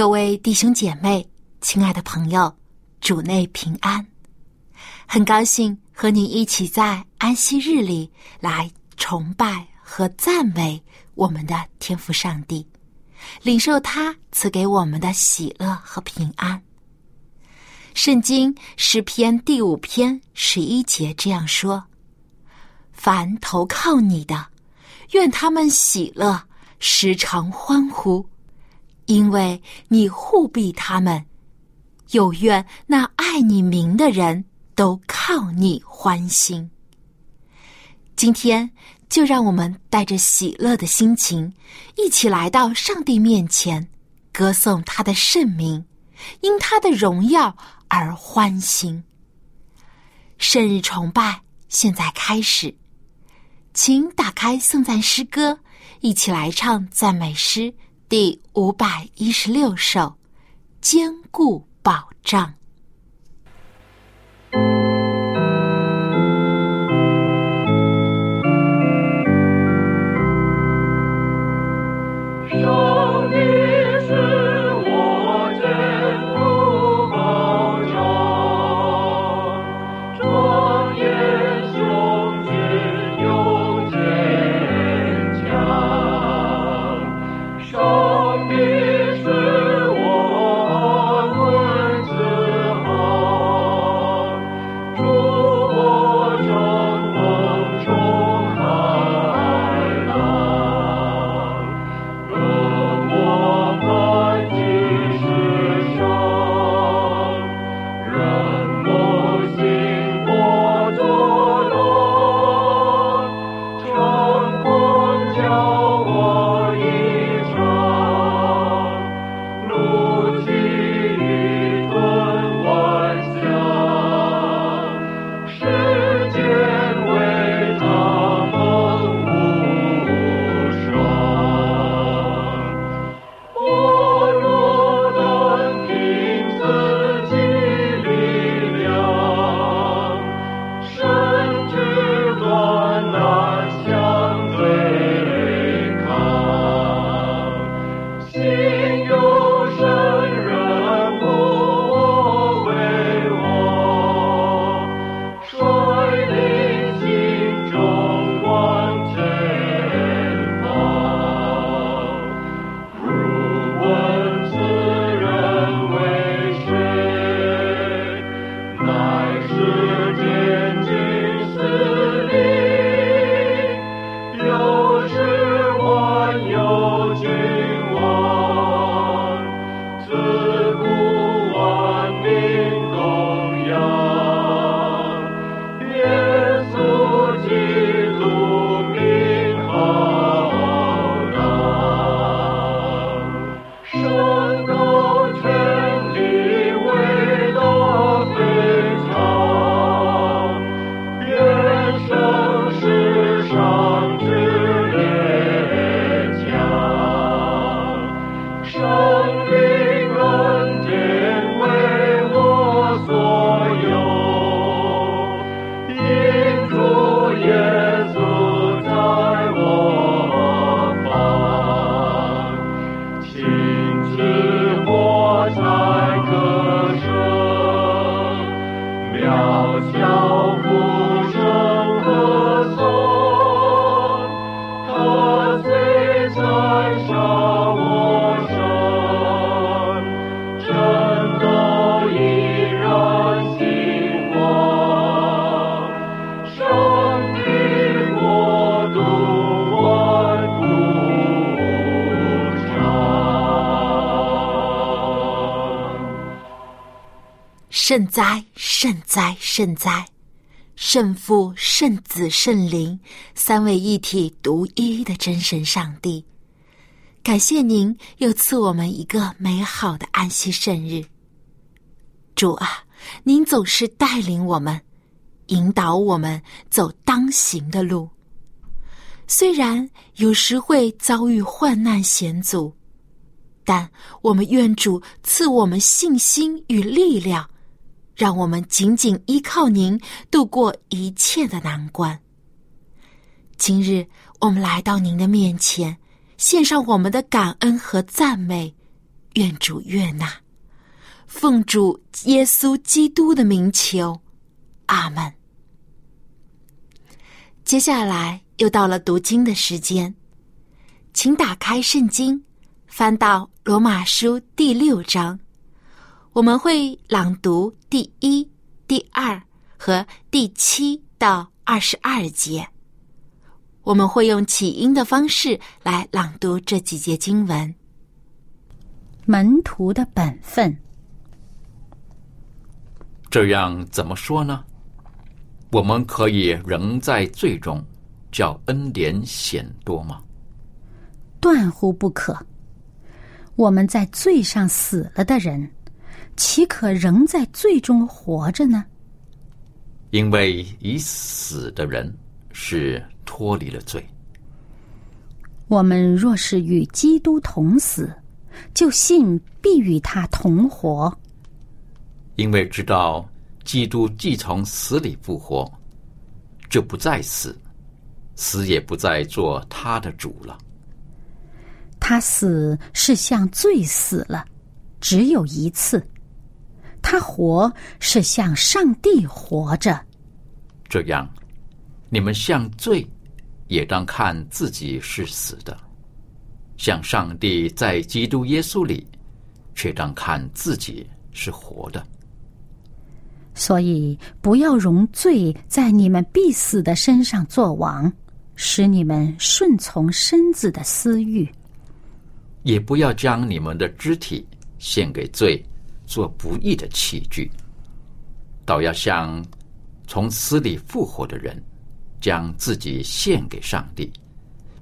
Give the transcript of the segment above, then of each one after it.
各位弟兄姐妹，亲爱的朋友，主内平安。很高兴和你一起在安息日里来崇拜和赞美我们的天父上帝，领受他赐给我们的喜乐和平安。圣经诗篇第五篇十一节这样说：“凡投靠你的，愿他们喜乐，时常欢呼。”因为你护庇他们，有愿那爱你名的人都靠你欢心。今天就让我们带着喜乐的心情，一起来到上帝面前，歌颂他的圣名，因他的荣耀而欢心。圣日崇拜现在开始，请打开颂赞诗歌，一起来唱赞美诗。第五百一十六首，坚固保障。哉，圣哉，圣哉！圣父、圣子、圣灵三位一体、独一的真神上帝。感谢您又赐我们一个美好的安息圣日。主啊，您总是带领我们，引导我们走当行的路。虽然有时会遭遇患难险阻，但我们愿主赐我们信心与力量，让我们紧紧依靠您，度过一切的难关。今日我们来到您的面前，献上我们的感恩和赞美，愿主悦纳，奉主耶稣基督的名求，阿门。接下来。又到了读经的时间，请打开圣经，翻到罗马书第六章。我们会朗读第一、第二和第七到二十二节。我们会用起音的方式来朗读这几节经文。门徒的本分，这样怎么说呢？我们可以仍在罪中。叫恩典显多吗？断乎不可。我们在罪上死了的人，岂可仍在罪中活着呢？因为已死的人是脱离了罪。我们若是与基督同死，就信必与他同活。因为知道基督既从死里复活，就不再死。死也不再做他的主了。他死是向罪死了，只有一次；他活是向上帝活着。这样，你们向罪，也当看自己是死的；向上帝在基督耶稣里，却当看自己是活的。所以，不要容罪在你们必死的身上作王。使你们顺从身子的私欲，也不要将你们的肢体献给罪，做不义的器具。倒要像从死里复活的人，将自己献给上帝，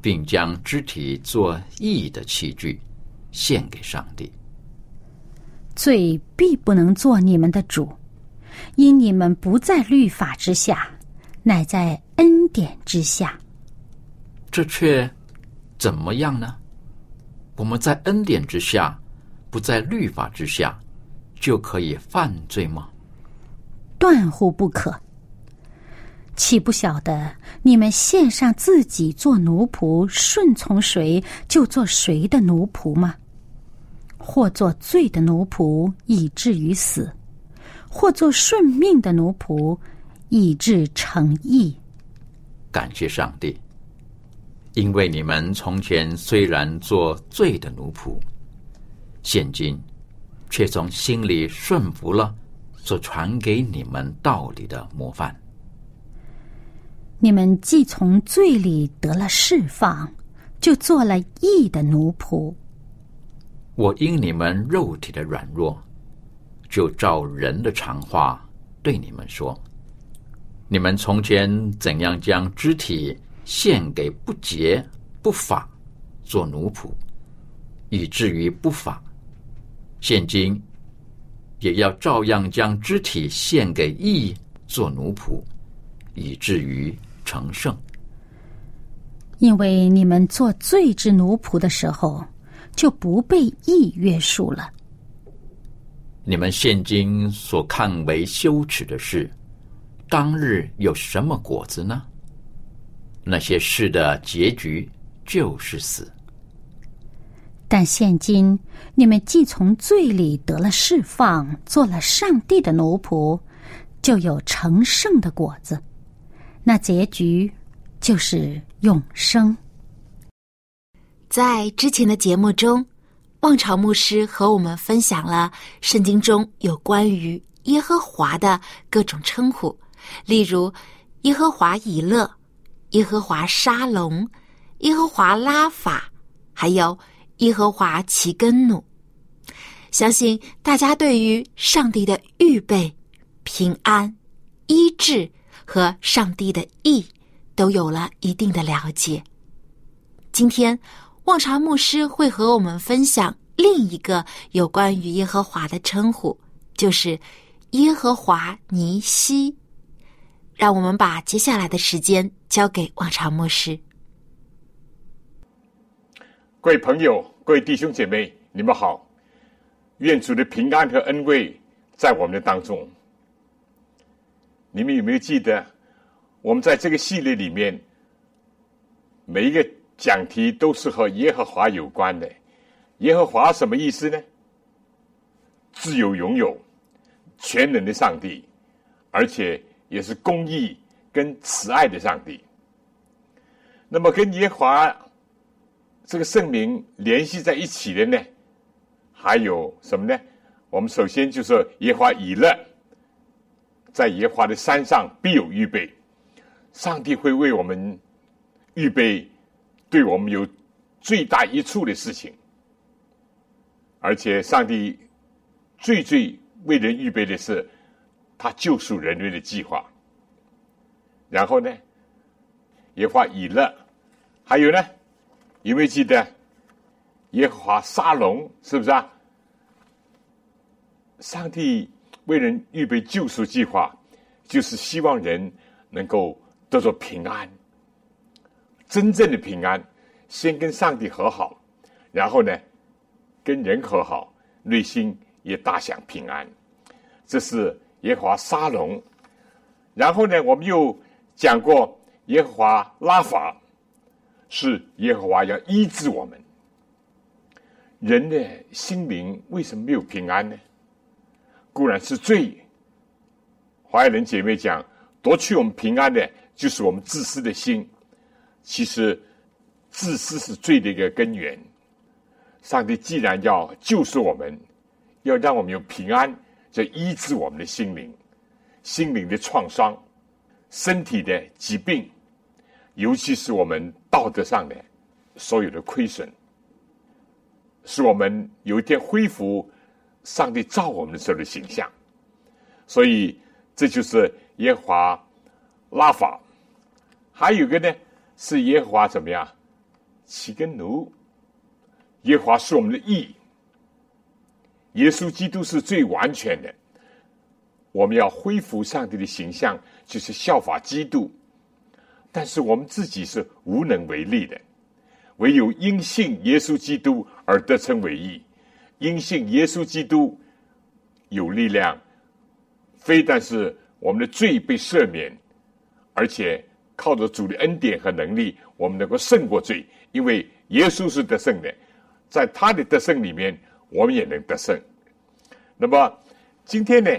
并将肢体做义的器具献给上帝。罪必不能做你们的主，因你们不在律法之下，乃在恩典之下。这却怎么样呢？我们在恩典之下，不在律法之下，就可以犯罪吗？断乎不可！岂不晓得你们献上自己做奴仆，顺从谁就做谁的奴仆吗？或做罪的奴仆，以至于死；或做顺命的奴仆，以致成义。感谢上帝。因为你们从前虽然做罪的奴仆，现今却从心里顺服了所传给你们道理的模范。你们既从罪里得了释放，就做了义的奴仆。我因你们肉体的软弱，就照人的常话对你们说：你们从前怎样将肢体？献给不洁不法做奴仆，以至于不法；现今也要照样将肢体献给义做奴仆，以至于成圣。因为你们做罪之奴仆的时候，就不被义约束了。你们现今所看为羞耻的事，当日有什么果子呢？那些事的结局就是死，但现今你们既从罪里得了释放，做了上帝的奴仆，就有成圣的果子。那结局就是永生。在之前的节目中，望潮牧师和我们分享了圣经中有关于耶和华的各种称呼，例如耶和华以勒。耶和华沙龙，耶和华拉法，还有耶和华其根怒。相信大家对于上帝的预备、平安、医治和上帝的意都有了一定的了解。今天，望潮牧师会和我们分享另一个有关于耶和华的称呼，就是耶和华尼西。让我们把接下来的时间交给望潮牧师。各位朋友，各位弟兄姐妹，你们好！愿主的平安和恩惠在我们的当中。你们有没有记得，我们在这个系列里面，每一个讲题都是和耶和华有关的。耶和华什么意思呢？自由拥有、全能的上帝，而且也是公义跟慈爱的上帝。那么，跟耶和华这个圣名联系在一起的呢，还有什么呢？我们首先就是耶和华以勒。在耶和华的山上必有预备，上帝会为我们预备对我们有最大益处的事情，而且上帝最最为人预备的是他救赎人类的计划。然后呢，耶和华以勒，还有呢，有没有记得耶和华沙龙？是不是啊？上帝。为人预备救赎计划，就是希望人能够得着平安，真正的平安。先跟上帝和好，然后呢，跟人和好，内心也大享平安。这是耶和华沙龙。然后呢，我们又讲过耶和华拉法，是耶和华要医治我们。人的心灵为什么没有平安呢？固然是罪，华人姐妹讲夺去我们平安的，就是我们自私的心。其实，自私是罪的一个根源。上帝既然要救赎我们，要让我们有平安，就医治我们的心灵、心灵的创伤、身体的疾病，尤其是我们道德上的所有的亏损，使我们有一天恢复。上帝造我们的时候的形象，所以这就是耶和华拉法。还有一个呢，是耶和华怎么样？起根奴。耶和华是我们的义。耶稣基督是最完全的。我们要恢复上帝的形象，就是效法基督。但是我们自己是无能为力的，唯有因信耶稣基督而得称为义。因信耶稣基督有力量，非但是我们的罪被赦免，而且靠着主的恩典和能力，我们能够胜过罪。因为耶稣是得胜的，在他的得胜里面，我们也能得胜。那么今天呢，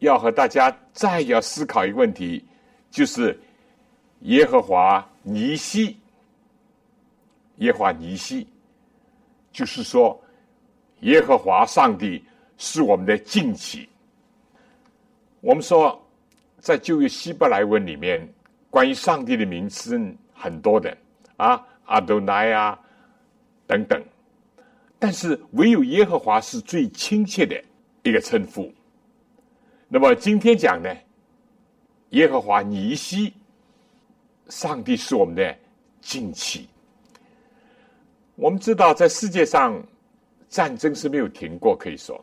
要和大家再要思考一个问题，就是耶和华尼西，耶和华尼西，就是说。耶和华上帝是我们的近期。我们说，在旧约希伯来文里面，关于上帝的名词很多的啊，阿多奈啊等等，但是唯有耶和华是最亲切的一个称呼。那么今天讲呢，耶和华尼西，上帝是我们的近期。我们知道，在世界上。战争是没有停过，可以说，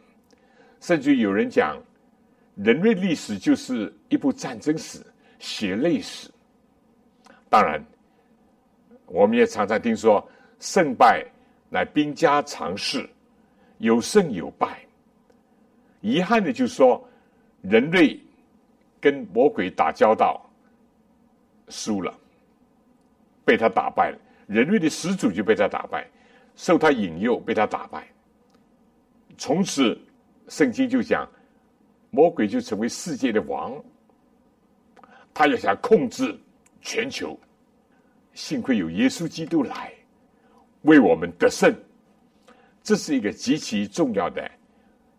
甚至有人讲，人类历史就是一部战争史、血泪史。当然，我们也常常听说，胜败乃兵家常事，有胜有败。遗憾的就是说，人类跟魔鬼打交道，输了，被他打败了。人类的始祖就被他打败，受他引诱，被他打败。从此，圣经就讲，魔鬼就成为世界的王，他要想控制全球。幸亏有耶稣基督来为我们得胜，这是一个极其重要的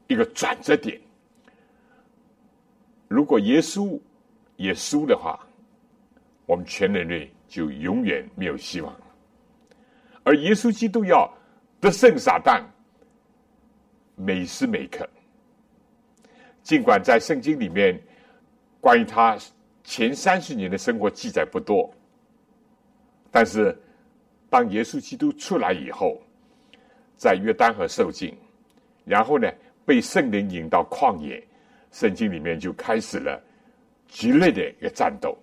一个转折点。如果耶稣也输的话，我们全人类就永远没有希望了。而耶稣基督要得胜撒旦。每时每刻，尽管在圣经里面关于他前三十年的生活记载不多，但是当耶稣基督出来以后，在约旦河受浸，然后呢被圣灵引到旷野，圣经里面就开始了激烈的一个战斗。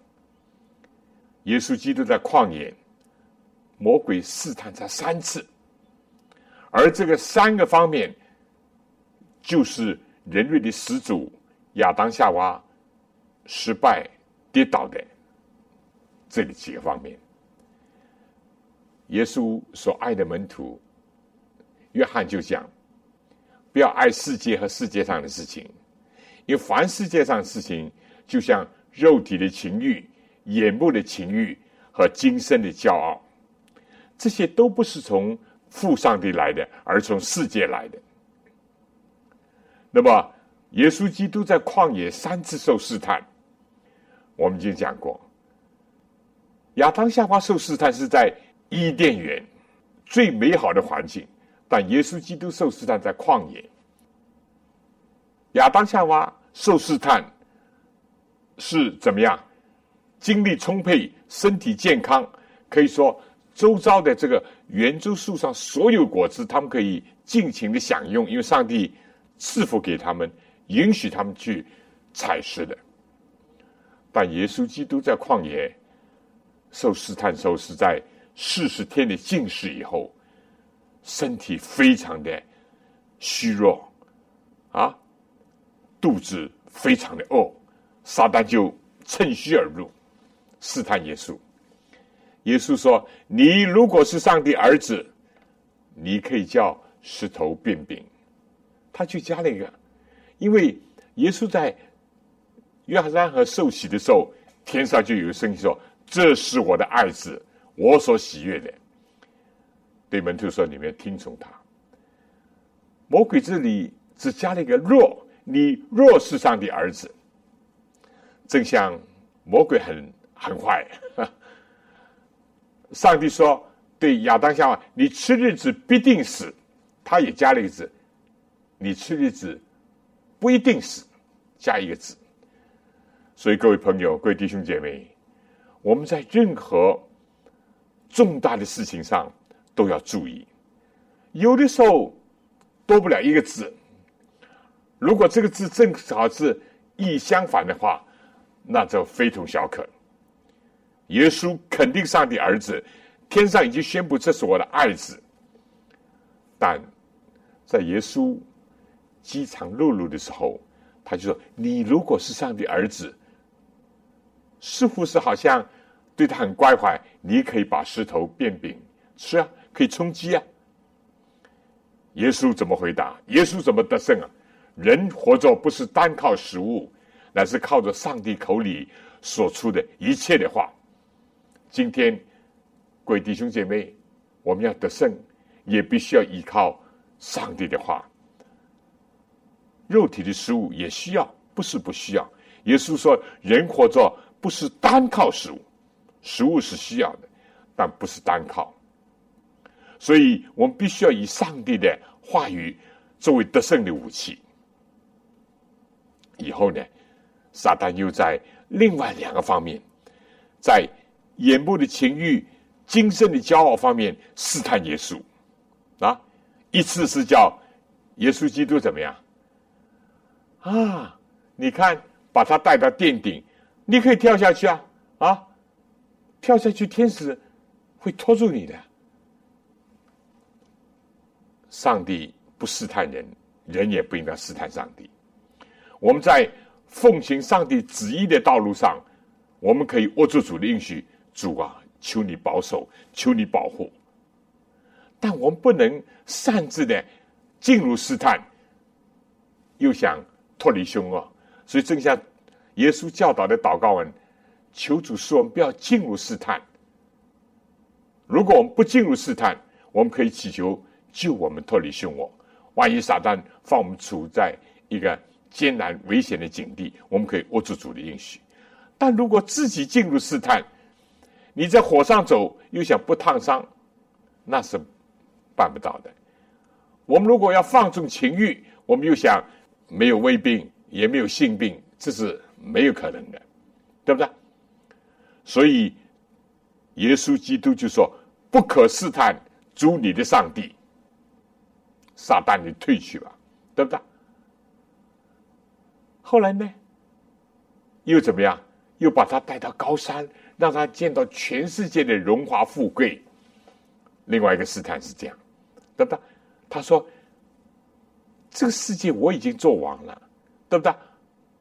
耶稣基督在旷野，魔鬼试探他三次，而这个三个方面，就是人类的始祖亚当夏娃失败跌倒的这里几个方面。耶稣所爱的门徒约翰就讲：不要爱世界和世界上的事情，因为凡世界上的事情，就像肉体的情欲。眼目的情欲和今生的骄傲，这些都不是从父上帝来的，而从世界来的。那么，耶稣基督在旷野三次受试探，我们已经讲过。亚当夏娃受试探是在伊甸园最美好的环境，但耶稣基督受试探在旷野。亚当夏娃受试探是怎么样？精力充沛，身体健康，可以说周遭的这个圆周树上所有果子，他们可以尽情的享用，因为上帝赐福给他们，允许他们去采食的。但耶稣基督在旷野受试探，受是在四十天的禁食以后，身体非常的虚弱，啊，肚子非常的饿，撒旦就趁虚而入。试探耶稣，耶稣说：“你如果是上帝儿子，你可以叫石头变饼。”他就加了一个，因为耶稣在约翰河受洗的时候，天上就有声音说：“这是我的爱子，我所喜悦的。”对门徒说：“你们听从他。”魔鬼这里只加了一个“若”，你若是上帝儿子，正像魔鬼很。很坏，上帝说对亚当夏娃：“你吃日子必定死。”他也加了一个字：“你吃日子不一定死。”加一个字。所以各位朋友、各位弟兄姐妹，我们在任何重大的事情上都要注意。有的时候多不了一个字，如果这个字正好是意相反的话，那就非同小可。耶稣肯定上帝儿子，天上已经宣布这是我的爱子。但在耶稣饥肠辘辘的时候，他就说：“你如果是上帝儿子，似乎是好像对他很关怀，你可以把石头变饼吃啊，可以充饥啊。”耶稣怎么回答？耶稣怎么得胜啊？人活着不是单靠食物，乃是靠着上帝口里所出的一切的话。今天，各位弟兄姐妹，我们要得胜，也必须要依靠上帝的话。肉体的食物也需要，不是不需要。耶稣说：“人活着不是单靠食物，食物是需要的，但不是单靠。”所以我们必须要以上帝的话语作为得胜的武器。以后呢，撒旦又在另外两个方面，在。眼部的情欲、精神的骄傲方面试探耶稣，啊，一次是叫耶稣基督怎么样？啊，你看，把他带到殿顶，你可以跳下去啊，啊，跳下去，天使会拖住你的。上帝不试探人，人也不应该试探上帝。我们在奉行上帝旨意的道路上，我们可以握住主的应许。主啊，求你保守，求你保护。但我们不能擅自的进入试探，又想脱离凶恶。所以，正像耶稣教导的祷告文，求主使我们不要进入试探。如果我们不进入试探，我们可以祈求救我们脱离凶恶。万一撒旦放我们处在一个艰难危险的境地，我们可以握住主的应许。但如果自己进入试探，你在火上走，又想不烫伤，那是办不到的。我们如果要放纵情欲，我们又想没有胃病，也没有性病，这是没有可能的，对不对？所以耶稣基督就说：“不可试探主你的上帝。”撒旦，你退去吧，对不对？后来呢，又怎么样？又把他带到高山，让他见到全世界的荣华富贵。另外一个试探是这样，对不对？他说：“这个世界我已经做完了，对不对？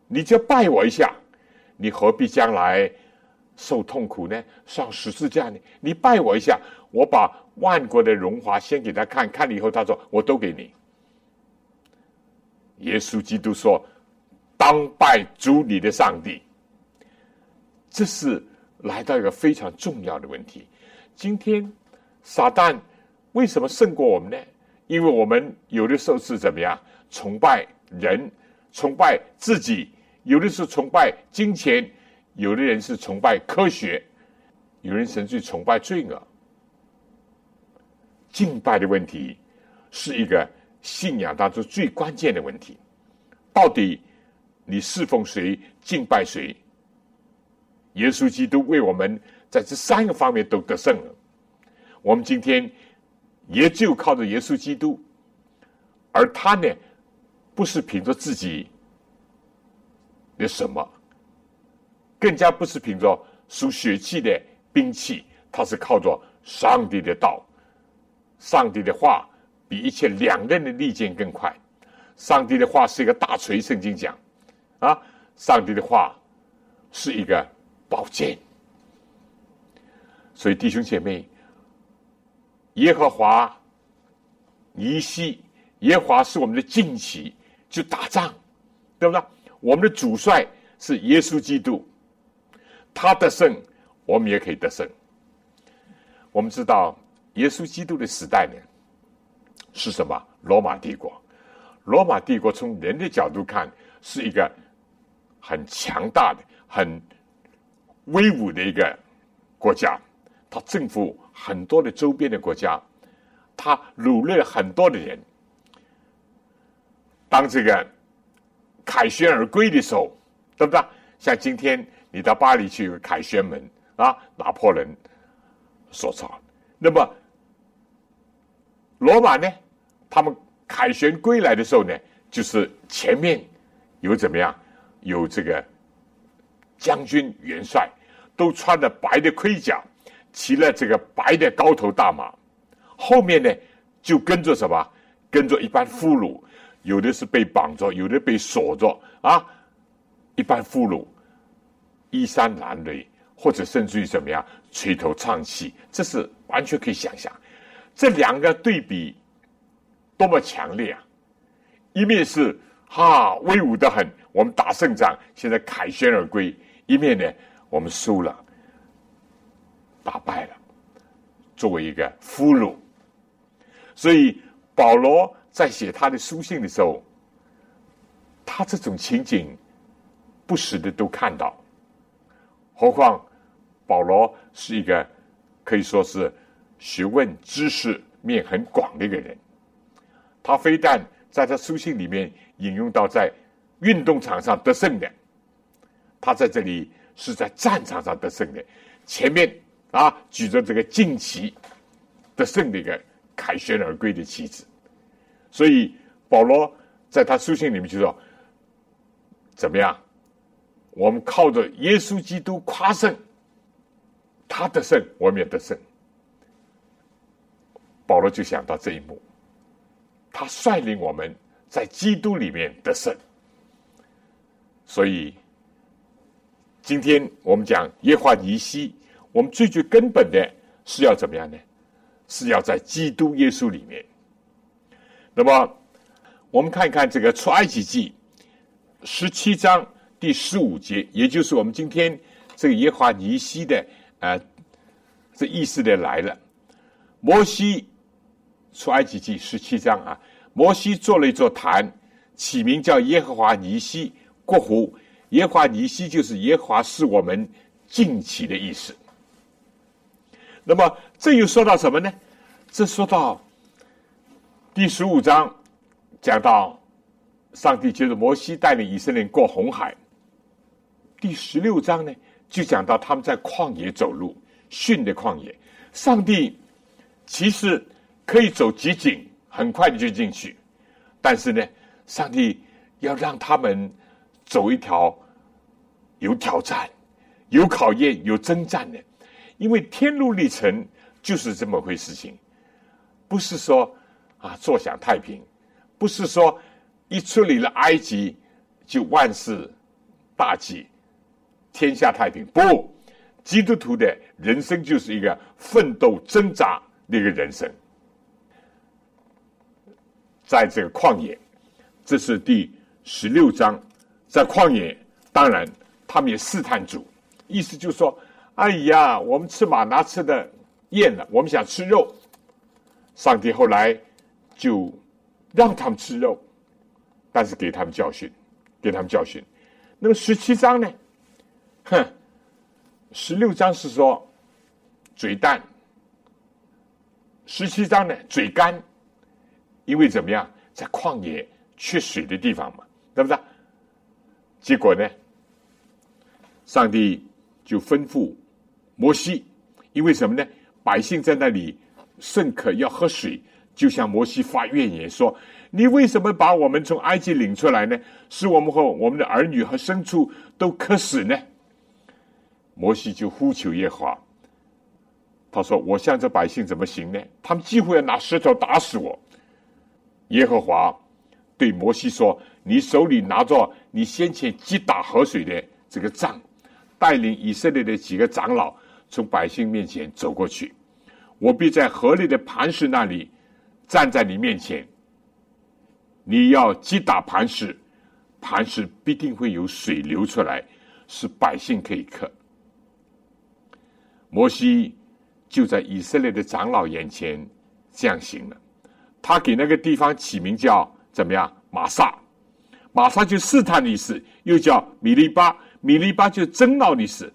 你就拜我一下，你何必将来受痛苦呢？上十字架呢？你拜我一下，我把万国的荣华先给他看看了以后，他说我都给你。”耶稣基督说：“当拜主你的上帝。”这是来到一个非常重要的问题。今天撒旦为什么胜过我们呢？因为我们有的时候是怎么样崇拜人，崇拜自己；有的是崇拜金钱；有的人是崇拜科学；有人甚至崇拜罪恶。敬拜的问题是一个信仰当中最关键的问题。到底你侍奉谁，敬拜谁？耶稣基督为我们在这三个方面都得胜了。我们今天也就靠着耶稣基督，而他呢，不是凭着自己的什么，更加不是凭着属血气的兵器，他是靠着上帝的道。上帝的话比一切两刃的利剑更快。上帝的话是一个大锤，圣经讲啊，上帝的话是一个。宝剑，所以弟兄姐妹，耶和华尼西，耶和华是我们的旌旗，就打仗，对不对？我们的主帅是耶稣基督，他得胜，我们也可以得胜。我们知道耶稣基督的时代呢，是什么？罗马帝国。罗马帝国从人的角度看，是一个很强大的、很。威武的一个国家，他征服很多的周边的国家，他掳掠很多的人。当这个凯旋而归的时候，对不对？像今天你到巴黎去，有凯旋门啊，拿破仑所造。那么罗马呢？他们凯旋归来的时候呢，就是前面有怎么样？有这个。将军元帅都穿着白的盔甲，骑了这个白的高头大马，后面呢就跟着什么？跟着一班俘虏，有的是被绑着，有的被锁着啊。一般俘虏衣衫褴褛，或者甚至于怎么样垂头丧气，这是完全可以想象。这两个对比多么强烈啊！一面是哈威武的很，我们打胜仗，现在凯旋而归。一面呢，我们输了，打败了，作为一个俘虏，所以保罗在写他的书信的时候，他这种情景不时的都看到。何况保罗是一个可以说是学问知识面很广的一个人，他非但在他书信里面引用到在运动场上得胜的。他在这里是在战场上得胜的，前面啊举着这个旌旗得胜的一个凯旋而归的旗子，所以保罗在他书信里面就说：“怎么样？我们靠着耶稣基督夸胜，他得胜，我们也得胜。”保罗就想到这一幕，他率领我们在基督里面得胜，所以。今天我们讲耶华尼西，我们最最根本的是要怎么样呢？是要在基督耶稣里面。那么，我们看一看这个出埃及记十七章第十五节，也就是我们今天这个耶华尼西的啊，这意思的来了。摩西出埃及记十七章啊，摩西做了一座坛，起名叫耶和华尼西过湖。耶华尼西就是耶华是我们近期的意思。那么这又说到什么呢？这说到第十五章，讲到上帝接着摩西带领以色列人过红海。第十六章呢，就讲到他们在旷野走路，训的旷野。上帝其实可以走极景，很快的就进去，但是呢，上帝要让他们走一条有挑战、有考验、有征战的，因为天路历程就是这么回事情，不是说啊坐享太平，不是说一处理了埃及就万事大吉。天下太平。不，基督徒的人生就是一个奋斗挣扎的一个人生，在这个旷野，这是第十六章，在旷野，当然他们也试探主，意思就是说，哎呀，我们吃马拿吃的厌了，我们想吃肉，上帝后来就让他们吃肉，但是给他们教训，给他们教训。那么十七章呢？哼，十六章是说嘴淡，十七章呢嘴干，因为怎么样，在旷野缺水的地方嘛，对不对？结果呢，上帝就吩咐摩西，因为什么呢？百姓在那里甚渴要喝水，就向摩西发怨言说：“你为什么把我们从埃及领出来呢？使我们和我们的儿女和牲畜都渴死呢？”摩西就呼求耶和华，他说：“我向这百姓怎么行呢？他们几乎要拿石头打死我。”耶和华对摩西说：“你手里拿着你先前击打河水的这个杖，带领以色列的几个长老从百姓面前走过去。我必在河里的磐石那里站在你面前。你要击打磐石，磐石必定会有水流出来，使百姓可以喝。”摩西就在以色列的长老眼前降行了。他给那个地方起名叫怎么样？马萨，马萨就试探的意思，又叫米利巴，米利巴就是争闹的意思。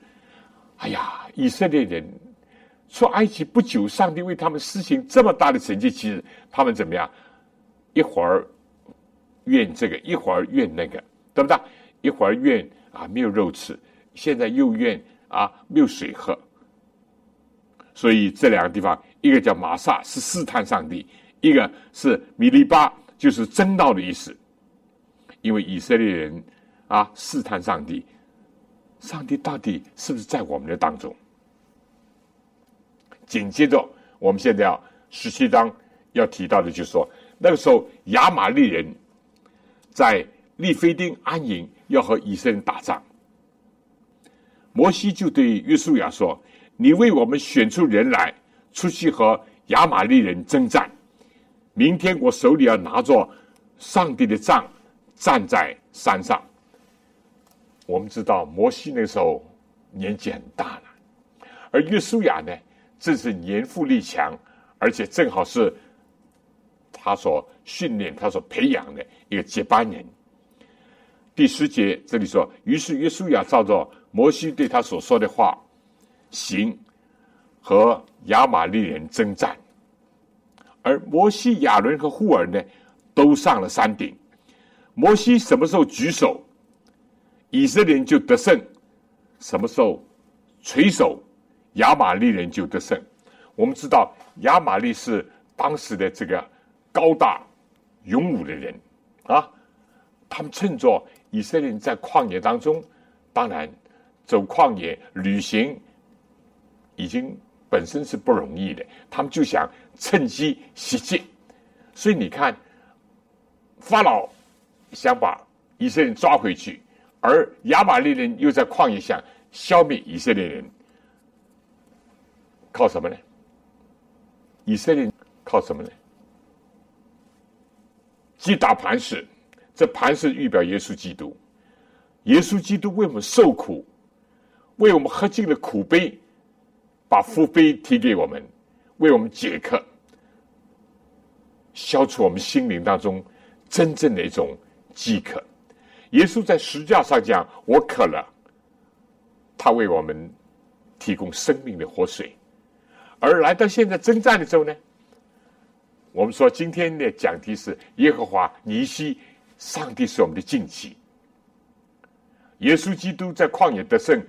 哎呀，以色列人出埃及不久，上帝为他们施行这么大的成绩，其实他们怎么样？一会儿怨这个，一会儿怨那个，对不对？一会儿怨啊没有肉吃，现在又怨啊没有水喝。所以这两个地方，一个叫玛萨，是试探上帝；一个是米利巴，就是争闹的意思。因为以色列人啊试探上帝，上帝到底是不是在我们的当中？紧接着，我们现在要十七章要提到的，就是说那个时候亚玛利人在利非丁安营，要和以色列人打仗。摩西就对约书亚说。你为我们选出人来，出去和亚玛利人征战。明天我手里要拿着上帝的杖，站在山上。我们知道摩西那时候年纪很大了，而约书亚呢，正是年富力强，而且正好是他所训练、他所培养的一个接班人。第十节这里说，于是约书亚照着摩西对他所说的话。行和亚玛利人征战，而摩西、亚伦和户尔呢，都上了山顶。摩西什么时候举手，以色列人就得胜；什么时候垂手，亚玛利人就得胜。我们知道亚玛利是当时的这个高大勇武的人啊，他们趁着以色列人在旷野当中，当然走旷野旅行。已经本身是不容易的，他们就想趁机袭击，所以你看，法老想把以色列人抓回去，而亚玛利人又在旷野想消灭以色列人，靠什么呢？以色列靠什么呢？击打磐石，这磐石预表耶稣基督，耶稣基督为我们受苦，为我们喝尽了苦杯。把福杯提给我们，为我们解渴，消除我们心灵当中真正的一种饥渴。耶稣在十架上讲：“我渴了。”他为我们提供生命的活水。而来到现在征战的时候呢，我们说今天的讲题是耶和华尼西，上帝是我们的旌旗。耶稣基督在旷野得胜。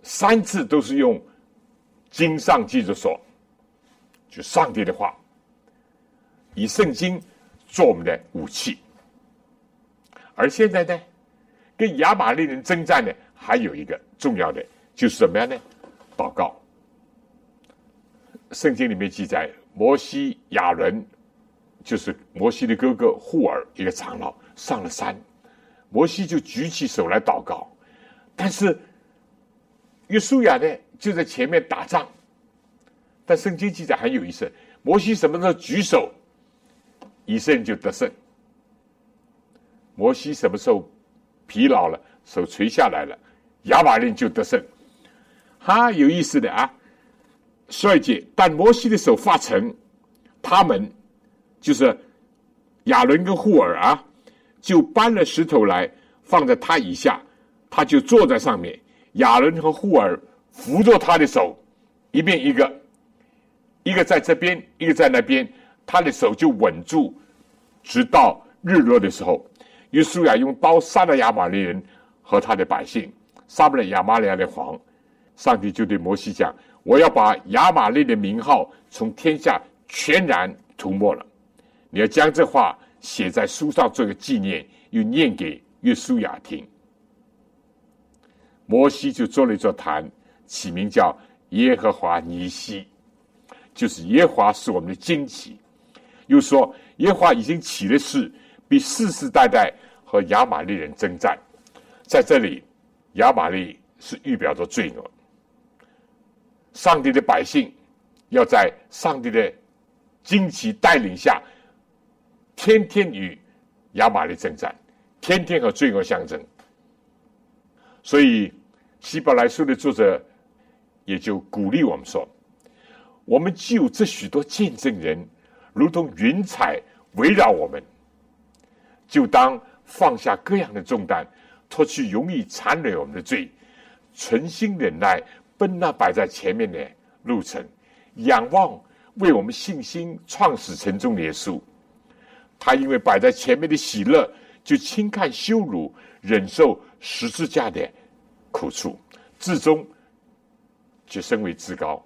三次都是用经上记着说，就上帝的话，以圣经做我们的武器。而现在呢，跟亚玛力人征战呢，还有一个重要的就是什么样呢？祷告。圣经里面记载，摩西、亚伦，就是摩西的哥哥户尔，一个长老，上了山，摩西就举起手来祷告，但是约书亚呢就在前面打仗。但圣经记载很有意思，摩西什么时候举手，以色列就得胜；摩西什么时候疲劳了，手垂下来了，亚玛力就得胜。哈，有意思的啊！十二节，但摩西的手发沉，他们就是亚伦跟户尔啊，就搬了石头来放在他以下，他就坐在上面。亚伦和户尔扶着他的手，一边一个，一个在这边，一个在那边，他的手就稳住，直到日落的时候，约书亚用刀杀了亚玛力人和他的百姓，杀不了亚玛利亚的王。上帝就对摩西讲。我要把亚玛利的名号从天下全然涂抹了。你要将这话写在书上做个纪念，又念给约书亚听。摩西就做了一座坛，起名叫耶和华尼西，就是耶华是我们的旌旗。又说耶和华已经起了誓，必世世代代和亚玛利人征战。在这里，亚玛利是预表着罪恶。上帝的百姓要在上帝的惊奇带领下，天天与亚玛力征战，天天和罪恶相争。所以希伯来书的作者也就鼓励我们说：，我们既有这许多见证人，如同云彩围绕我们，就当放下各样的重担，脱去容易缠累我们的罪，存心忍耐。奔那摆在前面的路程，仰望为我们信心创始成终的耶稣，他因为摆在前面的喜乐，就轻看羞辱，忍受十字架的苦处，至终就升为至高。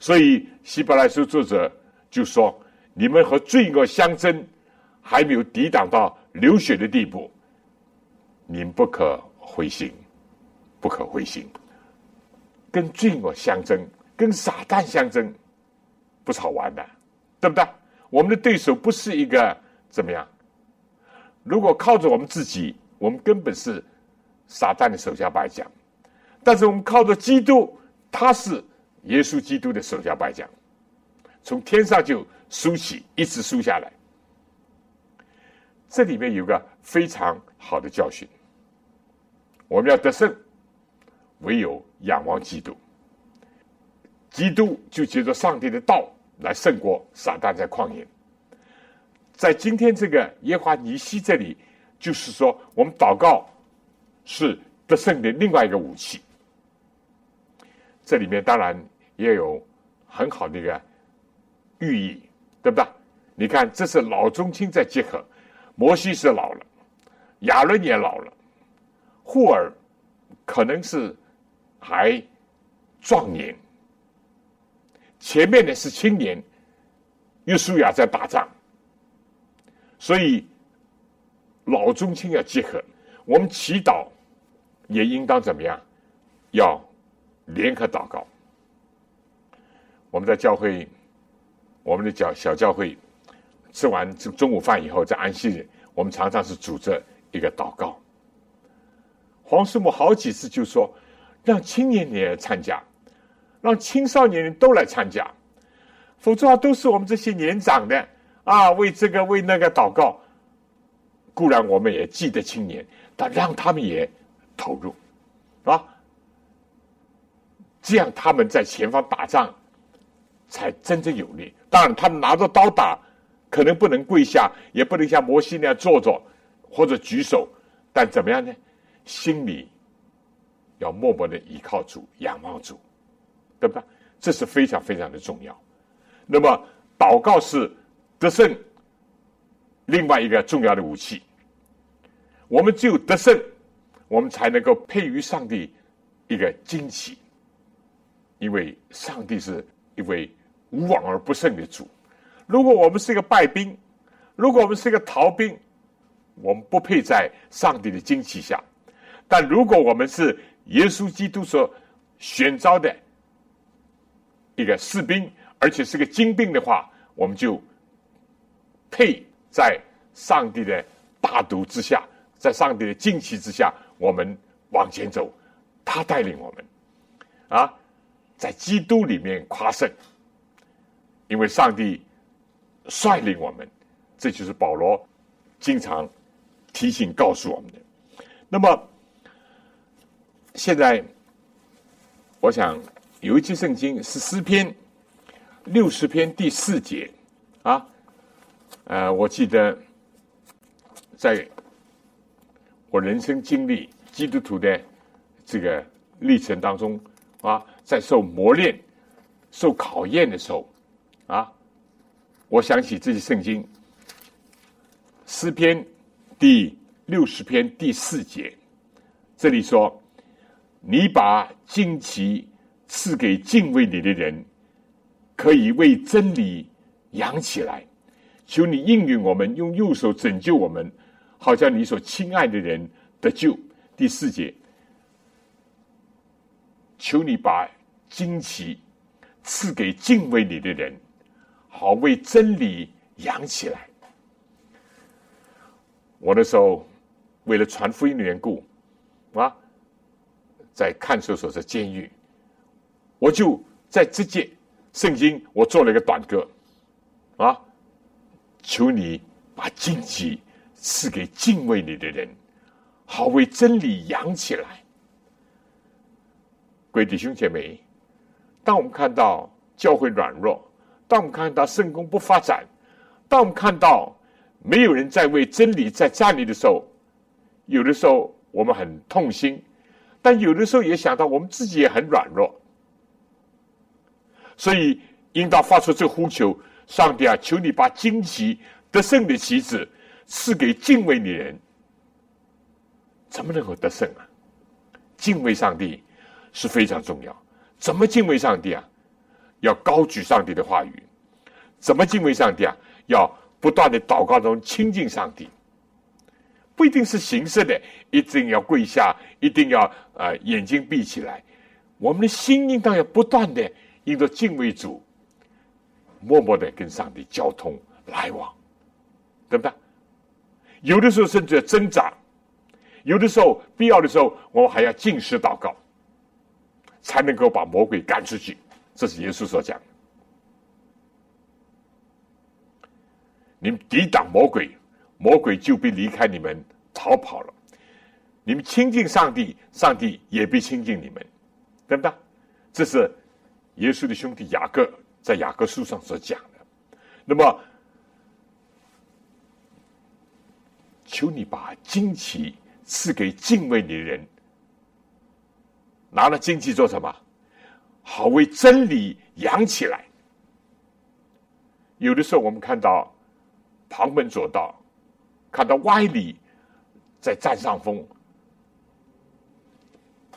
所以希伯来书作者就说：“你们和罪恶相争，还没有抵挡到流血的地步，你们不可灰心，不可灰心。”跟罪恶相争，跟撒旦相争，不是好玩的，对不对？我们的对手不是一个怎么样？如果靠着我们自己，我们根本是撒旦的手下败将；但是我们靠着基督，他是耶稣基督的手下败将，从天上就输起，一直输下来。这里面有个非常好的教训，我们要得胜。唯有仰望基督，基督就借着上帝的道来胜过撒旦在旷野。在今天这个耶华尼西这里，就是说我们祷告是得胜的另外一个武器。这里面当然也有很好的一个寓意，对不对？你看，这是老中青在结合，摩西是老了，亚伦也老了，霍尔可能是。还壮年，前面的是青年，约书亚在打仗，所以老中青要结合。我们祈祷也应当怎么样？要联合祷告。我们在教会，我们的教小教会吃完中中午饭以后，在安息日，我们常常是组织一个祷告。黄师母好几次就说。让青年人参加，让青少年人都来参加，否则话都是我们这些年长的啊，为这个为那个祷告。固然我们也记得青年，但让他们也投入，啊，这样他们在前方打仗才真正有力。当然，他们拿着刀打，可能不能跪下，也不能像摩西那样坐着或者举手，但怎么样呢？心里。要默默的依靠主，仰望主，对不对？这是非常非常的重要。那么，祷告是得胜另外一个重要的武器。我们只有得胜，我们才能够配于上帝一个惊奇，因为上帝是一位无往而不胜的主。如果我们是一个败兵，如果我们是一个逃兵，我们不配在上帝的旌旗下；但如果我们是耶稣基督所选召的一个士兵，而且是个精兵的话，我们就配在上帝的大毒之下，在上帝的旌旗之下，我们往前走，他带领我们。啊，在基督里面夸胜，因为上帝率领我们，这就是保罗经常提醒告诉我们的。那么现在，我想有一句圣经是诗篇。六十篇第四节，啊，呃，我记得在我人生经历基督徒的这个历程当中，啊，在受磨练、受考验的时候，啊，我想起这些圣经，诗篇第六十篇第四节，这里说：“你把旌旗赐给敬畏你的人。”可以为真理扬起来，求你应允我们，用右手拯救我们，好像你所亲爱的人得救。第四节，求你把旌旗赐给敬畏你的人，好为真理扬起来。我那时候为了传福音的缘故啊，在看守所的监狱，我就在这届。圣经，我做了一个短歌，啊，求你把荆棘赐给敬畏你的人，好为真理扬起来。贵弟兄姐妹，当我们看到教会软弱，当我们看到圣公不发展，当我们看到没有人在为真理在站立的时候，有的时候我们很痛心，但有的时候也想到我们自己也很软弱。所以应当发出这呼求：上帝啊，求你把旌旗得胜的旗子赐给敬畏你人。怎么能够得胜啊？敬畏上帝是非常重要。怎么敬畏上帝啊？要高举上帝的话语。怎么敬畏上帝啊？要不断的祷告中亲近上帝。不一定是形式的，一定要跪下，一定要呃眼睛闭起来。我们的心应当要不断的。因着敬畏主，默默的跟上帝交通来往，对不对？有的时候甚至要挣扎，有的时候必要的时候，我们还要进食祷告，才能够把魔鬼赶出去。这是耶稣所讲。你们抵挡魔鬼，魔鬼就必离开你们逃跑了；你们亲近上帝，上帝也必亲近你们，对不对？这是。耶稣的兄弟雅各在雅各书上所讲的，那么求你把旌旗赐给敬畏你的人，拿了旌旗做什么？好为真理扬起来。有的时候我们看到旁门左道，看到歪理在占上风，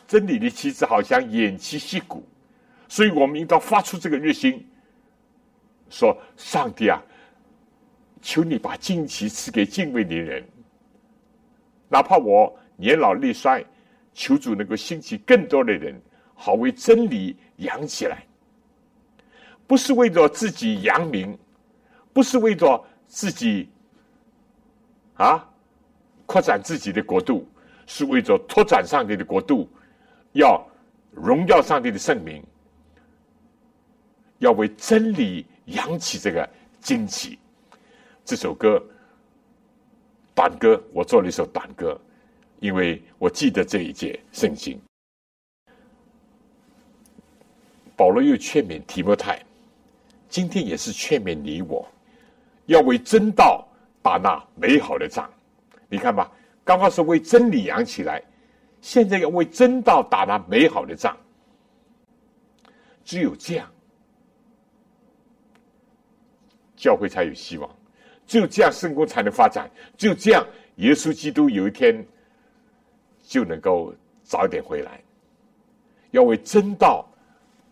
真理的旗帜好像偃旗息鼓。所以我们应当发出这个热心，说：“上帝啊，求你把旌旗赐给敬畏的人，哪怕我年老力衰，求主能够兴起更多的人，好为真理扬起来。不是为着自己扬名，不是为着自己啊扩展自己的国度，是为着拓展上帝的国度，要荣耀上帝的圣名。”要为真理扬起这个旌旗。这首歌短歌，我做了一首短歌，因为我记得这一节圣经。保罗又劝勉提摩太，今天也是劝勉你我，要为真道打那美好的仗。你看吧，刚刚是为真理扬起来，现在要为真道打那美好的仗。只有这样。教会才有希望，只有这样圣公才能发展，只有这样耶稣基督有一天就能够早点回来。要为真道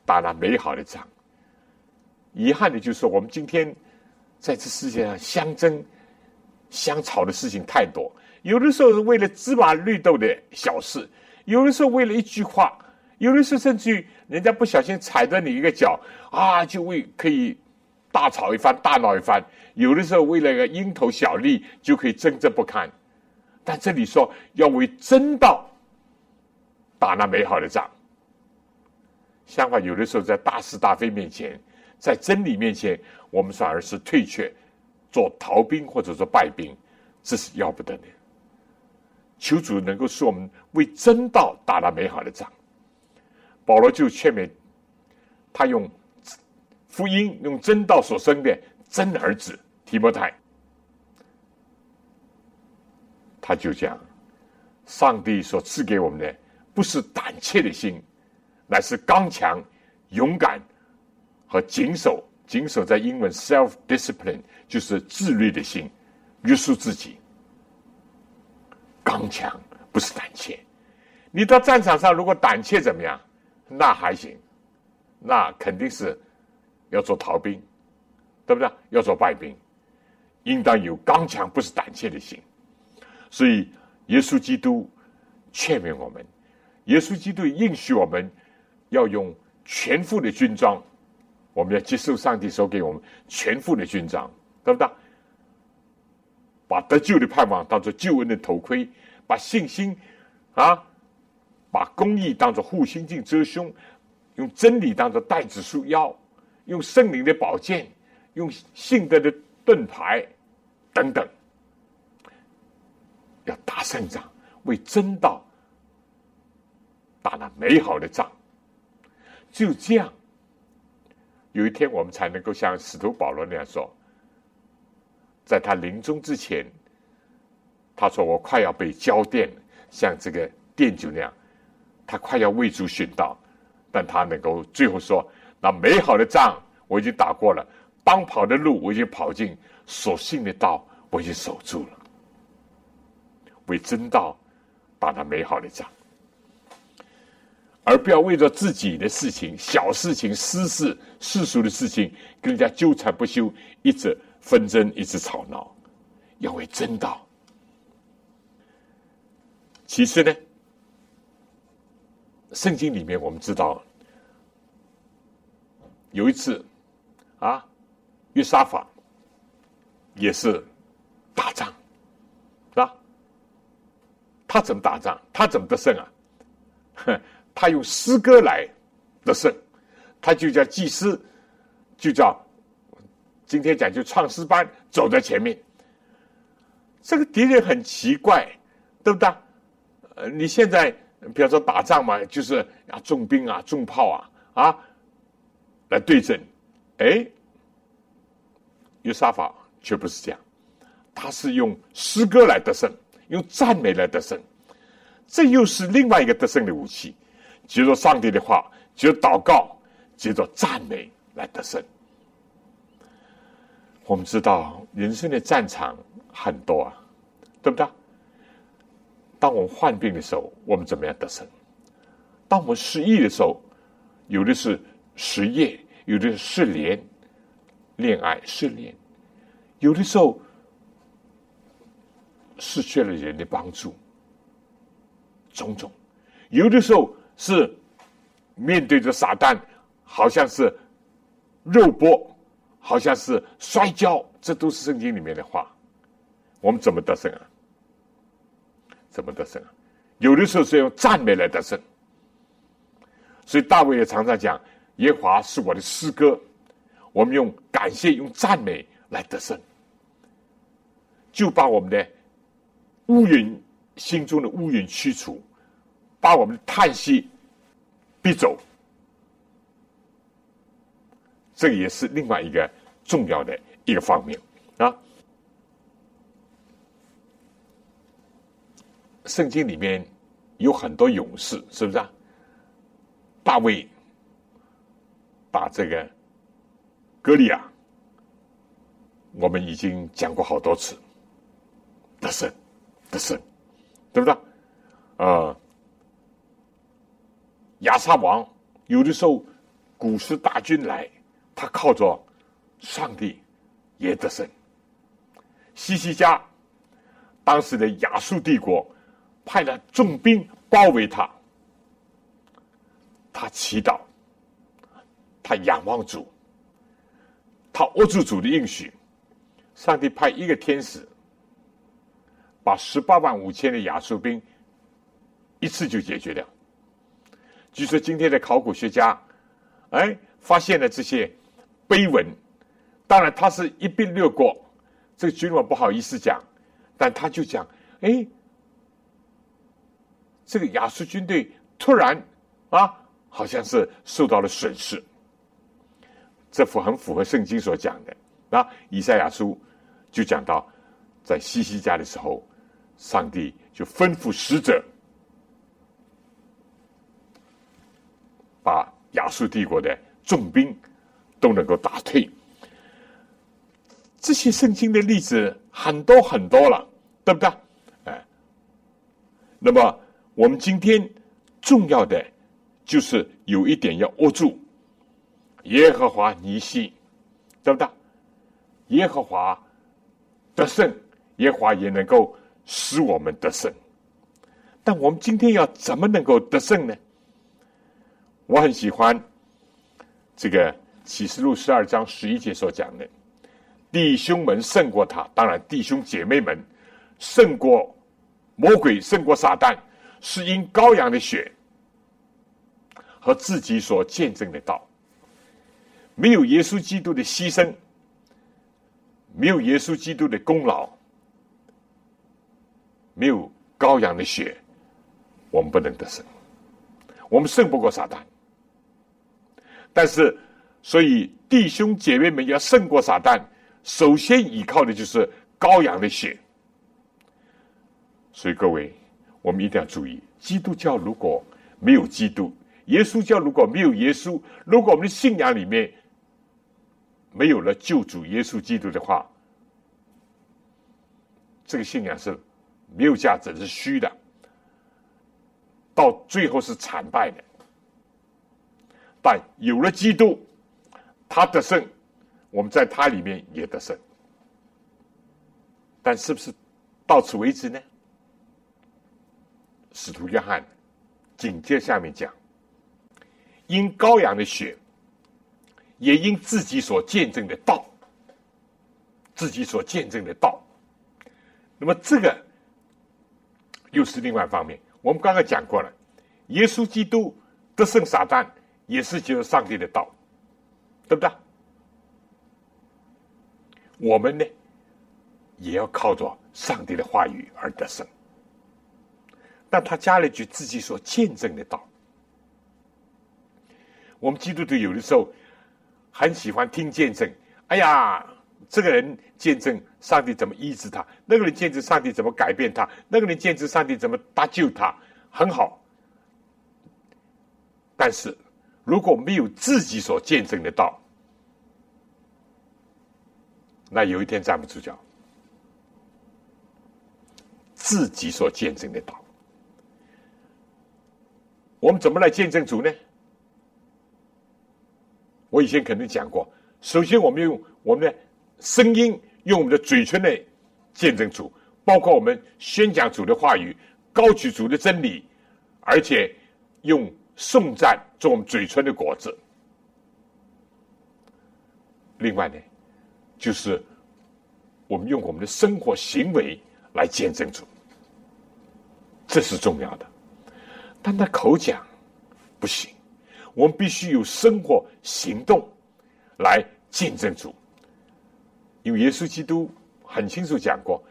打那美好的仗。遗憾的就是，我们今天在这世界上相争、相吵的事情太多。有的时候是为了芝麻绿豆的小事，有的时候为了一句话，有的时候甚至于人家不小心踩着你一个脚啊，就为可以大吵一番、大闹一番。有的时候为了个蝇头小利，就可以争执不堪。但这里说要为真道打那美好的仗。相反，有的时候在大是大非面前，在真理面前，我们反而是退却，做逃兵或者说败兵，这是要不得的。求主能够使我们为真道打了美好的仗。保罗就劝勉他用福音、用真道所生的真儿子提摩太，他就讲：上帝所赐给我们的不是胆怯的心，乃是刚强、勇敢和谨守。谨守在英文 self discipline 就是自律的心，约束自己。刚强不是胆怯，你到战场上如果胆怯怎么样？那还行，那肯定是要做逃兵，对不对？要做败兵，应当有刚强不是胆怯的心。所以耶稣基督劝勉我们，耶稣基督应许我们要用全副的军装，我们要接受上帝所给我们全副的军装，对不对？把得救的盼望当做救恩的头盔，把信心啊，把公义当做护心镜遮胸，用真理当做带子束腰，用圣灵的宝剑，用信德的盾牌等等，要打胜仗，为真道打那美好的仗。就这样，有一天我们才能够像使徒保罗那样说。在他临终之前，他说：“我快要被交电，像这个奠酒那样，他快要为主殉道。但他能够最后说：‘那美好的仗我已经打过了，当跑的路我已经跑尽，所信的道我已经守住了。’为真道打那美好的仗，而不要为着自己的事情、小事情、私事、世俗的事情跟人家纠缠不休，一直。”纷争一直吵闹，要为真道。其次呢，圣经里面我们知道，有一次啊，约沙法也是打仗，是吧？他怎么打仗？他怎么得胜啊？哼 他用诗歌来得胜，他就叫祭司，就叫。今天讲究创诗班走在前面，这个敌人很奇怪，对不对？呃，你现在比方说打仗嘛，就是啊重兵啊重炮啊啊来对阵，哎，约沙法却不是这样，他是用诗歌来得胜，用赞美来得胜，这又是另外一个得胜的武器，接着上帝的话，接着祷告，接着赞美来得胜。我们知道人生的战场很多啊，对不对？当我们患病的时候，我们怎么样得胜？当我们失意的时候，有的是失业，有的是失联、恋爱失恋，有的时候失去了人的帮助，种种；有的时候是面对着撒旦，好像是肉搏。好像是摔跤，这都是圣经里面的话。我们怎么得胜啊？怎么得胜啊？有的时候是用赞美来得胜。所以大卫也常常讲：“耶华是我的诗歌。”我们用感谢、用赞美来得胜，就把我们的乌云心中的乌云驱除，把我们的叹息必走。这个也是另外一个重要的一个方面啊。圣经里面有很多勇士，是不是啊？大卫打这个歌利亚，我们已经讲过好多次，得胜，得胜，对不对？啊，亚撒王有的时候古时大军来，他靠着上帝也得胜。西西家当时的亚述帝国派了重兵包围他，他祈祷，他仰望主，他握住主的应许，上帝派一个天使把十八万五千的亚述兵一次就解决掉。据说今天的考古学家，哎，发现了这些碑文。当然，他是一并略过。这个君王不好意思讲，但他就讲：哎，这个亚述军队突然啊，好像是受到了损失。这符很符合圣经所讲的。那以赛亚书就讲到，在西西家的时候，上帝就吩咐使者。把亚述帝国的重兵都能够打退，这些圣经的例子很多很多了，对不对？哎，那么我们今天重要的就是有一点要握住耶和华尼西，对不对？耶和华得胜，耶和华也能够使我们得胜。但我们今天要怎么能够得胜呢？我很喜欢这个启示录十二章十一节所讲的，弟兄们胜过他，当然弟兄姐妹们胜过魔鬼，胜过撒旦，是因羔羊的血和自己所见证的道。没有耶稣基督的牺牲，没有耶稣基督的功劳，没有羔羊的血，我们不能得胜，我们胜不过撒旦。但是，所以弟兄姐妹们要胜过撒旦，首先依靠的就是羔羊的血。所以各位，我们一定要注意：基督教如果没有基督，耶稣教如果没有耶稣，如果我们的信仰里面没有了救主耶稣基督的话，这个信仰是没有价值，是虚的，到最后是惨败的。但有了基督，他得胜，我们在他里面也得胜。但是不是到此为止呢？使徒约翰紧接下面讲：因羔羊的血，也因自己所见证的道，自己所见证的道。那么这个又是另外一方面。我们刚刚讲过了，耶稣基督得胜撒旦。也是就是上帝的道，对不对？我们呢，也要靠着上帝的话语而得胜。但他加了一句自己所见证的道。我们基督徒有的时候很喜欢听见证，哎呀，这个人见证上帝怎么医治他，那个人见证上帝怎么改变他，那个人见证上帝怎么搭救他，很好。但是。如果没有自己所见证的道，那有一天站不住脚。自己所见证的道，我们怎么来见证主呢？我以前肯定讲过，首先我们用我们的声音，用我们的嘴唇来见证主，包括我们宣讲主的话语，高举主的真理，而且用。颂赞做我们嘴唇的果子。另外呢，就是我们用我们的生活行为来见证主，这是重要的。但他口讲不行，我们必须有生活行动来见证主。因为耶稣基督很清楚讲过，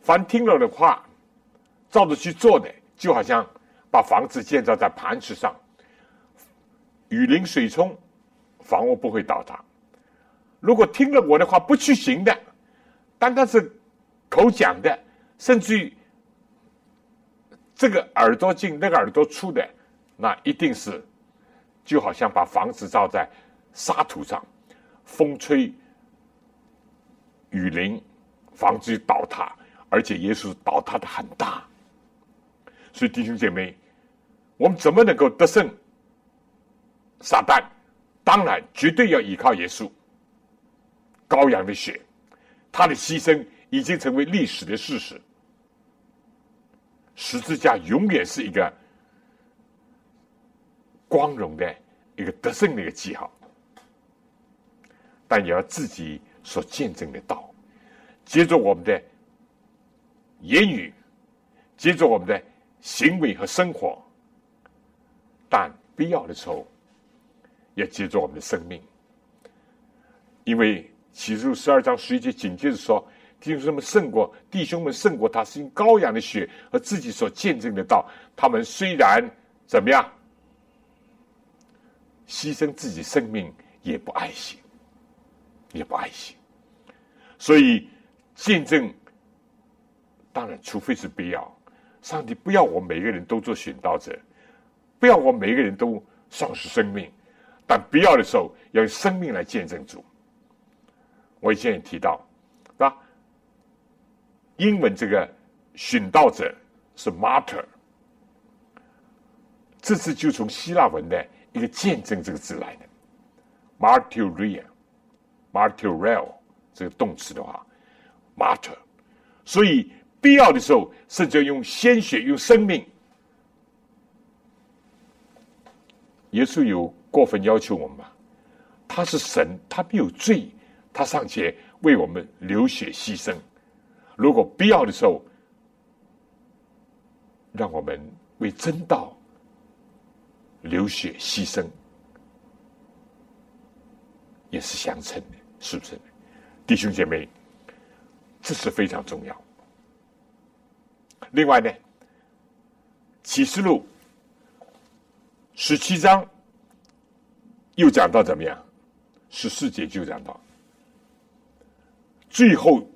凡听了的话，照着去做的，就好像。把房子建造在磐石上，雨淋水冲，房屋不会倒塌。如果听了我的话不去行的，单单是口讲的，甚至于这个耳朵进那个耳朵出的，那一定是就好像把房子造在沙土上，风吹雨淋，房子就倒塌，而且耶稣倒塌的很大。所以弟兄姐妹。我们怎么能够得胜？撒旦，当然绝对要依靠耶稣。羔羊的血，他的牺牲已经成为历史的事实。十字架永远是一个光荣的一个得胜的一个记号，但也要自己所见证的道，接着我们的言语，接着我们的行为和生活，但必要的时候，也接着我们的生命，因为启示录十二章十一节紧接着说。弟兄们胜过弟兄们胜过他，是用羔羊的血和自己所见证的道。他们虽然怎么样，牺牲自己生命，也不爱惜，也不爱惜。所以见证，当然，除非是必要。上帝不要我每个人都做殉道者，不要我每个人都丧失生命，但必要的时候要用生命来见证主。我以前也提到，啊。英文这个殉道者是 martyr，这次就从希腊文的一个见证这个字来的 martyria，martyral 这个动词的话，martyr，所以必要的时候甚至用鲜血、用生命。耶稣有过分要求我们吗？他是神，他没有罪，他尚且为我们流血牺牲。如果必要的时候，让我们为真道流血牺牲，也是相称的，是不是？弟兄姐妹，这是非常重要。另外呢，《启示录》十七章又讲到怎么样？十四节就讲到最后。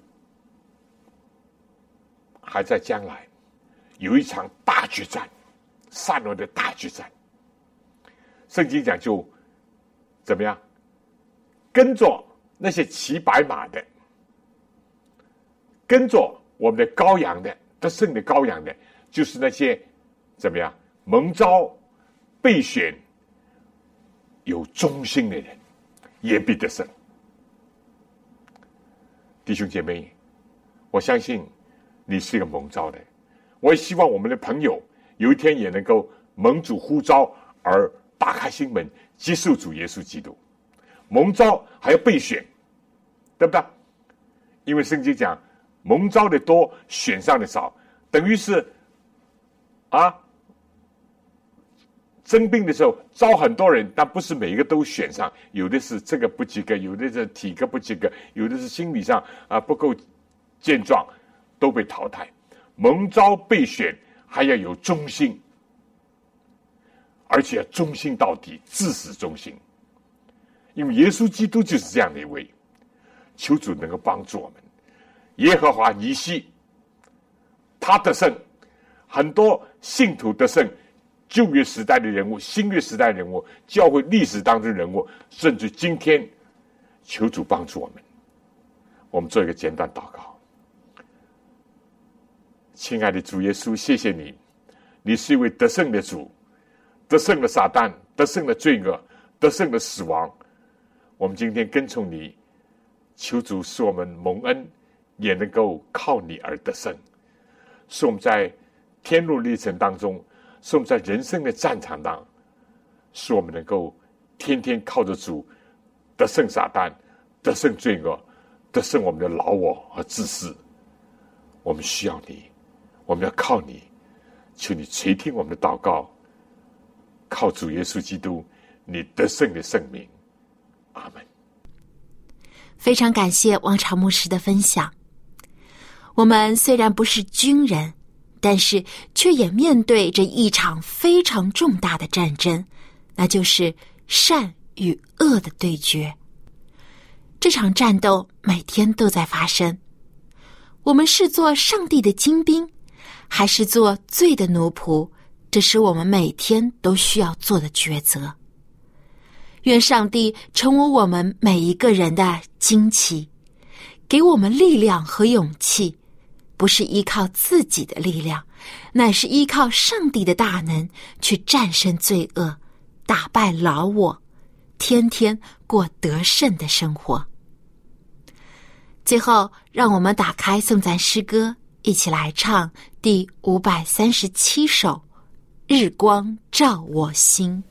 还在将来有一场大决战，善恶的大决战。圣经讲就怎么样？跟着那些骑白马的，跟着我们的羔羊的得胜的羔羊的，就是那些怎么样蒙召、备选、有忠心的人，也必得胜。弟兄姐妹，我相信。你是一个蒙召的，我也希望我们的朋友有一天也能够蒙主呼召而打开心门接受主耶稣基督。蒙召还要备选，对不对？因为圣经讲蒙召的多，选上的少，等于是啊，征兵的时候招很多人，但不是每一个都选上，有的是这个不及格，有的是体格不及格，有的是心理上啊不够健壮。都被淘汰，蒙召备选还要有忠心，而且要忠心到底，至死忠心。因为耶稣基督就是这样的一位，求主能够帮助我们。耶和华尼西，他得胜，很多信徒得胜，旧约时代的人物、新约时代人物、教会历史当中人物，甚至今天，求主帮助我们。我们做一个简短祷告。亲爱的主耶稣，谢谢你，你是一位得胜的主，得胜了撒旦，得胜了罪恶，得胜了死亡。我们今天跟从你，求主使我们蒙恩，也能够靠你而得胜。是我们在天路历程当中，是我们在人生的战场当，是我们能够天天靠着主得胜撒旦，得胜罪恶，得胜我们的老我和自私。我们需要你。我们要靠你，求你垂听我们的祷告，靠主耶稣基督，你得胜的圣名，阿门。非常感谢王朝牧师的分享。我们虽然不是军人，但是却也面对着一场非常重大的战争，那就是善与恶的对决。这场战斗每天都在发生。我们是做上帝的精兵。还是做罪的奴仆，这是我们每天都需要做的抉择。愿上帝成为我们每一个人的惊奇，给我们力量和勇气，不是依靠自己的力量，乃是依靠上帝的大能去战胜罪恶，打败老我，天天过得胜的生活。最后，让我们打开颂赞诗歌，一起来唱第五百三十七首《日光照我心》。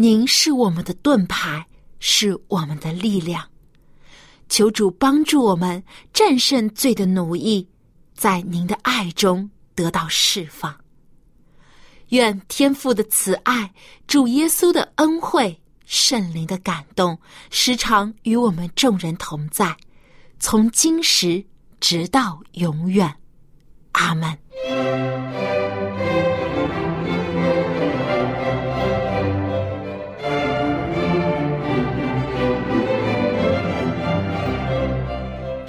您是我们的盾牌，是我们的力量。求主帮助我们战胜罪的奴役，在您的爱中得到释放。愿天父的慈爱、主耶稣的恩惠、圣灵的感动，时常与我们众人同在，从今时直到永远。阿门。